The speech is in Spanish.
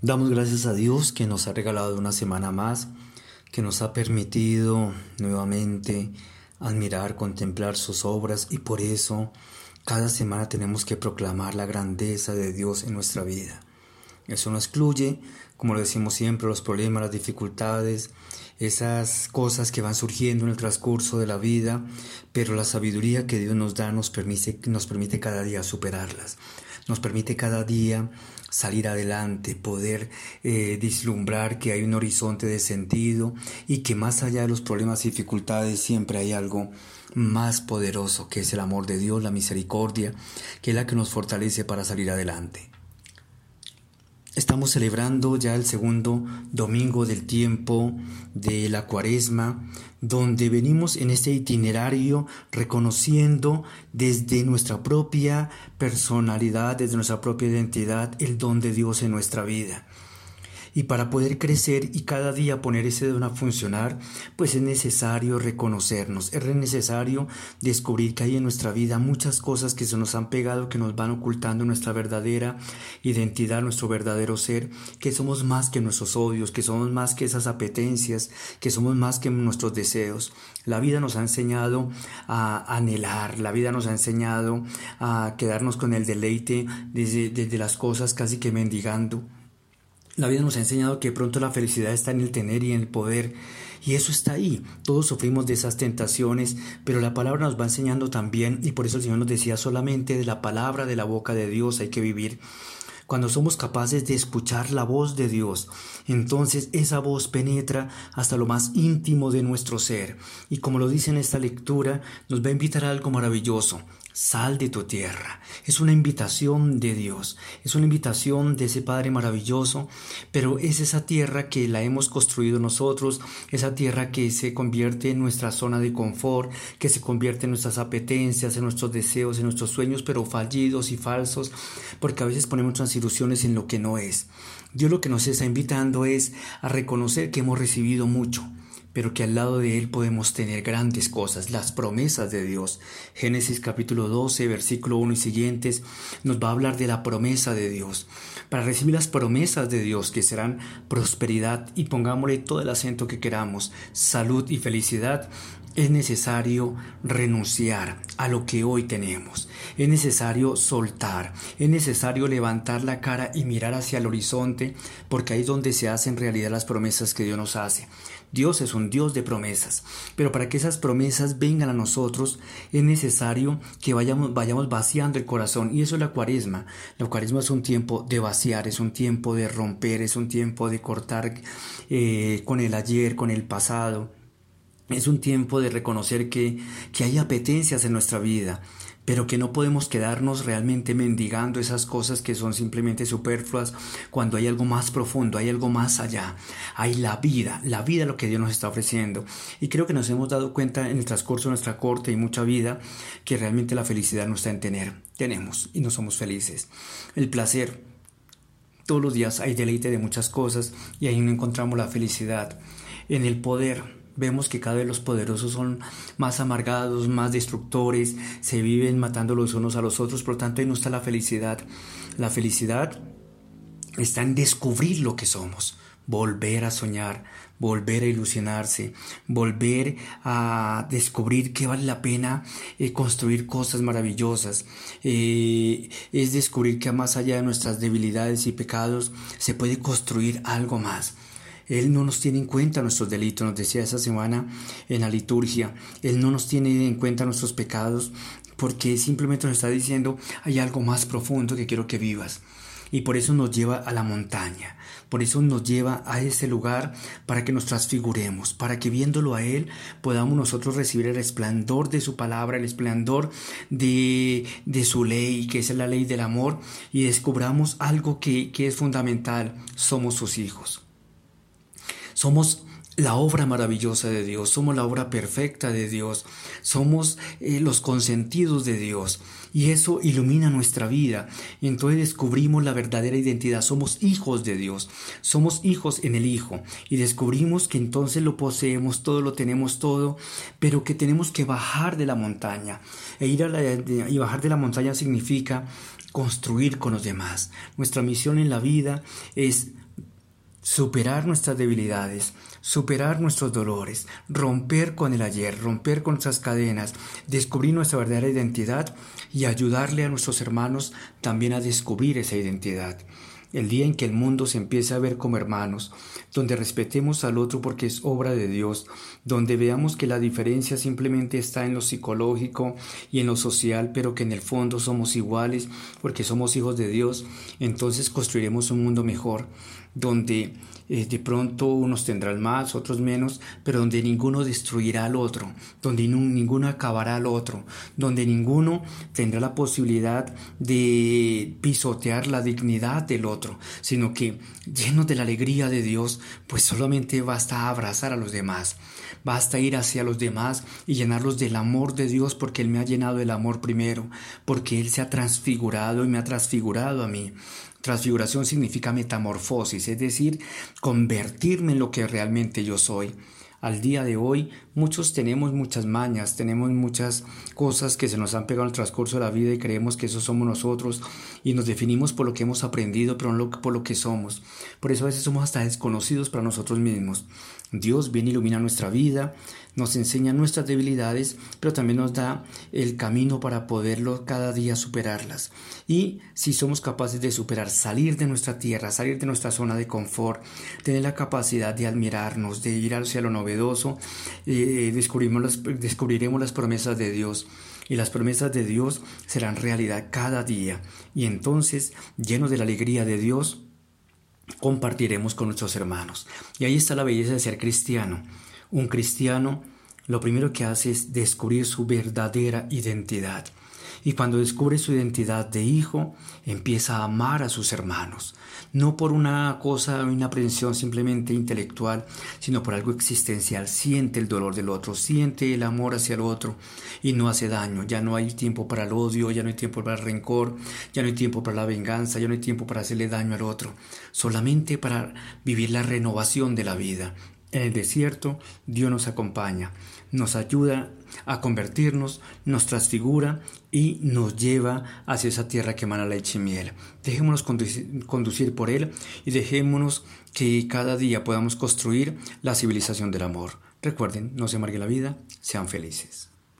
Damos gracias a Dios que nos ha regalado una semana más, que nos ha permitido nuevamente admirar, contemplar sus obras y por eso cada semana tenemos que proclamar la grandeza de Dios en nuestra vida. Eso no excluye, como lo decimos siempre, los problemas, las dificultades, esas cosas que van surgiendo en el transcurso de la vida, pero la sabiduría que Dios nos da nos permite, nos permite cada día superarlas, nos permite cada día salir adelante, poder eh, vislumbrar que hay un horizonte de sentido y que más allá de los problemas y dificultades siempre hay algo más poderoso que es el amor de Dios, la misericordia, que es la que nos fortalece para salir adelante. Estamos celebrando ya el segundo domingo del tiempo de la cuaresma, donde venimos en este itinerario reconociendo desde nuestra propia personalidad, desde nuestra propia identidad, el don de Dios en nuestra vida. Y para poder crecer y cada día poner ese don a funcionar, pues es necesario reconocernos, es necesario descubrir que hay en nuestra vida muchas cosas que se nos han pegado, que nos van ocultando nuestra verdadera identidad, nuestro verdadero ser, que somos más que nuestros odios, que somos más que esas apetencias, que somos más que nuestros deseos. La vida nos ha enseñado a anhelar, la vida nos ha enseñado a quedarnos con el deleite desde, desde las cosas casi que mendigando. La vida nos ha enseñado que pronto la felicidad está en el tener y en el poder. Y eso está ahí. Todos sufrimos de esas tentaciones, pero la palabra nos va enseñando también, y por eso el Señor nos decía solamente de la palabra de la boca de Dios hay que vivir. Cuando somos capaces de escuchar la voz de Dios, entonces esa voz penetra hasta lo más íntimo de nuestro ser. Y como lo dice en esta lectura, nos va a invitar a algo maravilloso. Sal de tu tierra. Es una invitación de Dios, es una invitación de ese Padre maravilloso, pero es esa tierra que la hemos construido nosotros, esa tierra que se convierte en nuestra zona de confort, que se convierte en nuestras apetencias, en nuestros deseos, en nuestros sueños, pero fallidos y falsos, porque a veces ponemos nuestras ilusiones en lo que no es. Dios lo que nos está invitando es a reconocer que hemos recibido mucho pero que al lado de Él podemos tener grandes cosas, las promesas de Dios. Génesis capítulo 12, versículo 1 y siguientes nos va a hablar de la promesa de Dios. Para recibir las promesas de Dios que serán prosperidad y pongámosle todo el acento que queramos, salud y felicidad, es necesario renunciar a lo que hoy tenemos. Es necesario soltar. Es necesario levantar la cara y mirar hacia el horizonte porque ahí es donde se hacen realidad las promesas que Dios nos hace. Dios es un Dios de promesas, pero para que esas promesas vengan a nosotros es necesario que vayamos, vayamos vaciando el corazón y eso es la cuaresma. La cuaresma es un tiempo de vaciar, es un tiempo de romper, es un tiempo de cortar eh, con el ayer, con el pasado. Es un tiempo de reconocer que, que hay apetencias en nuestra vida, pero que no podemos quedarnos realmente mendigando esas cosas que son simplemente superfluas cuando hay algo más profundo, hay algo más allá, hay la vida, la vida lo que Dios nos está ofreciendo. Y creo que nos hemos dado cuenta en el transcurso de nuestra corte y mucha vida que realmente la felicidad no está en tener, tenemos y no somos felices. El placer, todos los días hay deleite de muchas cosas y ahí no encontramos la felicidad. En el poder, vemos que cada vez los poderosos son más amargados, más destructores, se viven matando los unos a los otros, por lo tanto ahí no está la felicidad. La felicidad está en descubrir lo que somos, volver a soñar, volver a ilusionarse, volver a descubrir que vale la pena eh, construir cosas maravillosas. Eh, es descubrir que más allá de nuestras debilidades y pecados se puede construir algo más. Él no nos tiene en cuenta nuestros delitos, nos decía esa semana en la liturgia. Él no nos tiene en cuenta nuestros pecados porque simplemente nos está diciendo hay algo más profundo que quiero que vivas. Y por eso nos lleva a la montaña, por eso nos lleva a ese lugar para que nos transfiguremos, para que viéndolo a Él podamos nosotros recibir el esplendor de su palabra, el esplendor de, de su ley, que es la ley del amor, y descubramos algo que, que es fundamental, somos sus hijos. Somos la obra maravillosa de Dios, somos la obra perfecta de Dios, somos eh, los consentidos de Dios y eso ilumina nuestra vida y entonces descubrimos la verdadera identidad, somos hijos de Dios, somos hijos en el Hijo y descubrimos que entonces lo poseemos todo, lo tenemos todo, pero que tenemos que bajar de la montaña e ir a la, y bajar de la montaña significa construir con los demás. Nuestra misión en la vida es superar nuestras debilidades, superar nuestros dolores, romper con el ayer, romper con nuestras cadenas, descubrir nuestra verdadera identidad y ayudarle a nuestros hermanos también a descubrir esa identidad el día en que el mundo se empiece a ver como hermanos, donde respetemos al otro porque es obra de Dios, donde veamos que la diferencia simplemente está en lo psicológico y en lo social, pero que en el fondo somos iguales porque somos hijos de Dios, entonces construiremos un mundo mejor, donde eh, de pronto unos tendrán más, otros menos, pero donde ninguno destruirá al otro, donde ninguno acabará al otro, donde ninguno tendrá la posibilidad de pisotear la dignidad del otro, sino que llenos de la alegría de Dios, pues solamente basta abrazar a los demás, basta ir hacia los demás y llenarlos del amor de Dios porque Él me ha llenado del amor primero, porque Él se ha transfigurado y me ha transfigurado a mí. Transfiguración significa metamorfosis, es decir, convertirme en lo que realmente yo soy. Al día de hoy muchos tenemos muchas mañas, tenemos muchas cosas que se nos han pegado en el transcurso de la vida y creemos que eso somos nosotros y nos definimos por lo que hemos aprendido, pero no por lo que somos. Por eso a veces somos hasta desconocidos para nosotros mismos. Dios viene a iluminar nuestra vida, nos enseña nuestras debilidades, pero también nos da el camino para poderlo cada día superarlas. Y si somos capaces de superar, salir de nuestra tierra, salir de nuestra zona de confort, tener la capacidad de admirarnos, de ir hacia lo novedoso, eh, descubriremos, descubriremos las promesas de Dios y las promesas de Dios serán realidad cada día. Y entonces, llenos de la alegría de Dios, compartiremos con nuestros hermanos. Y ahí está la belleza de ser cristiano. Un cristiano lo primero que hace es descubrir su verdadera identidad. Y cuando descubre su identidad de hijo, empieza a amar a sus hermanos, no por una cosa, una aprensión simplemente intelectual, sino por algo existencial. Siente el dolor del otro, siente el amor hacia el otro y no hace daño. Ya no hay tiempo para el odio, ya no hay tiempo para el rencor, ya no hay tiempo para la venganza, ya no hay tiempo para hacerle daño al otro, solamente para vivir la renovación de la vida. En el desierto Dios nos acompaña, nos ayuda a convertirnos, nos transfigura y nos lleva hacia esa tierra que emana leche y miel. Dejémonos conducir por Él y dejémonos que cada día podamos construir la civilización del amor. Recuerden, no se amargue la vida, sean felices.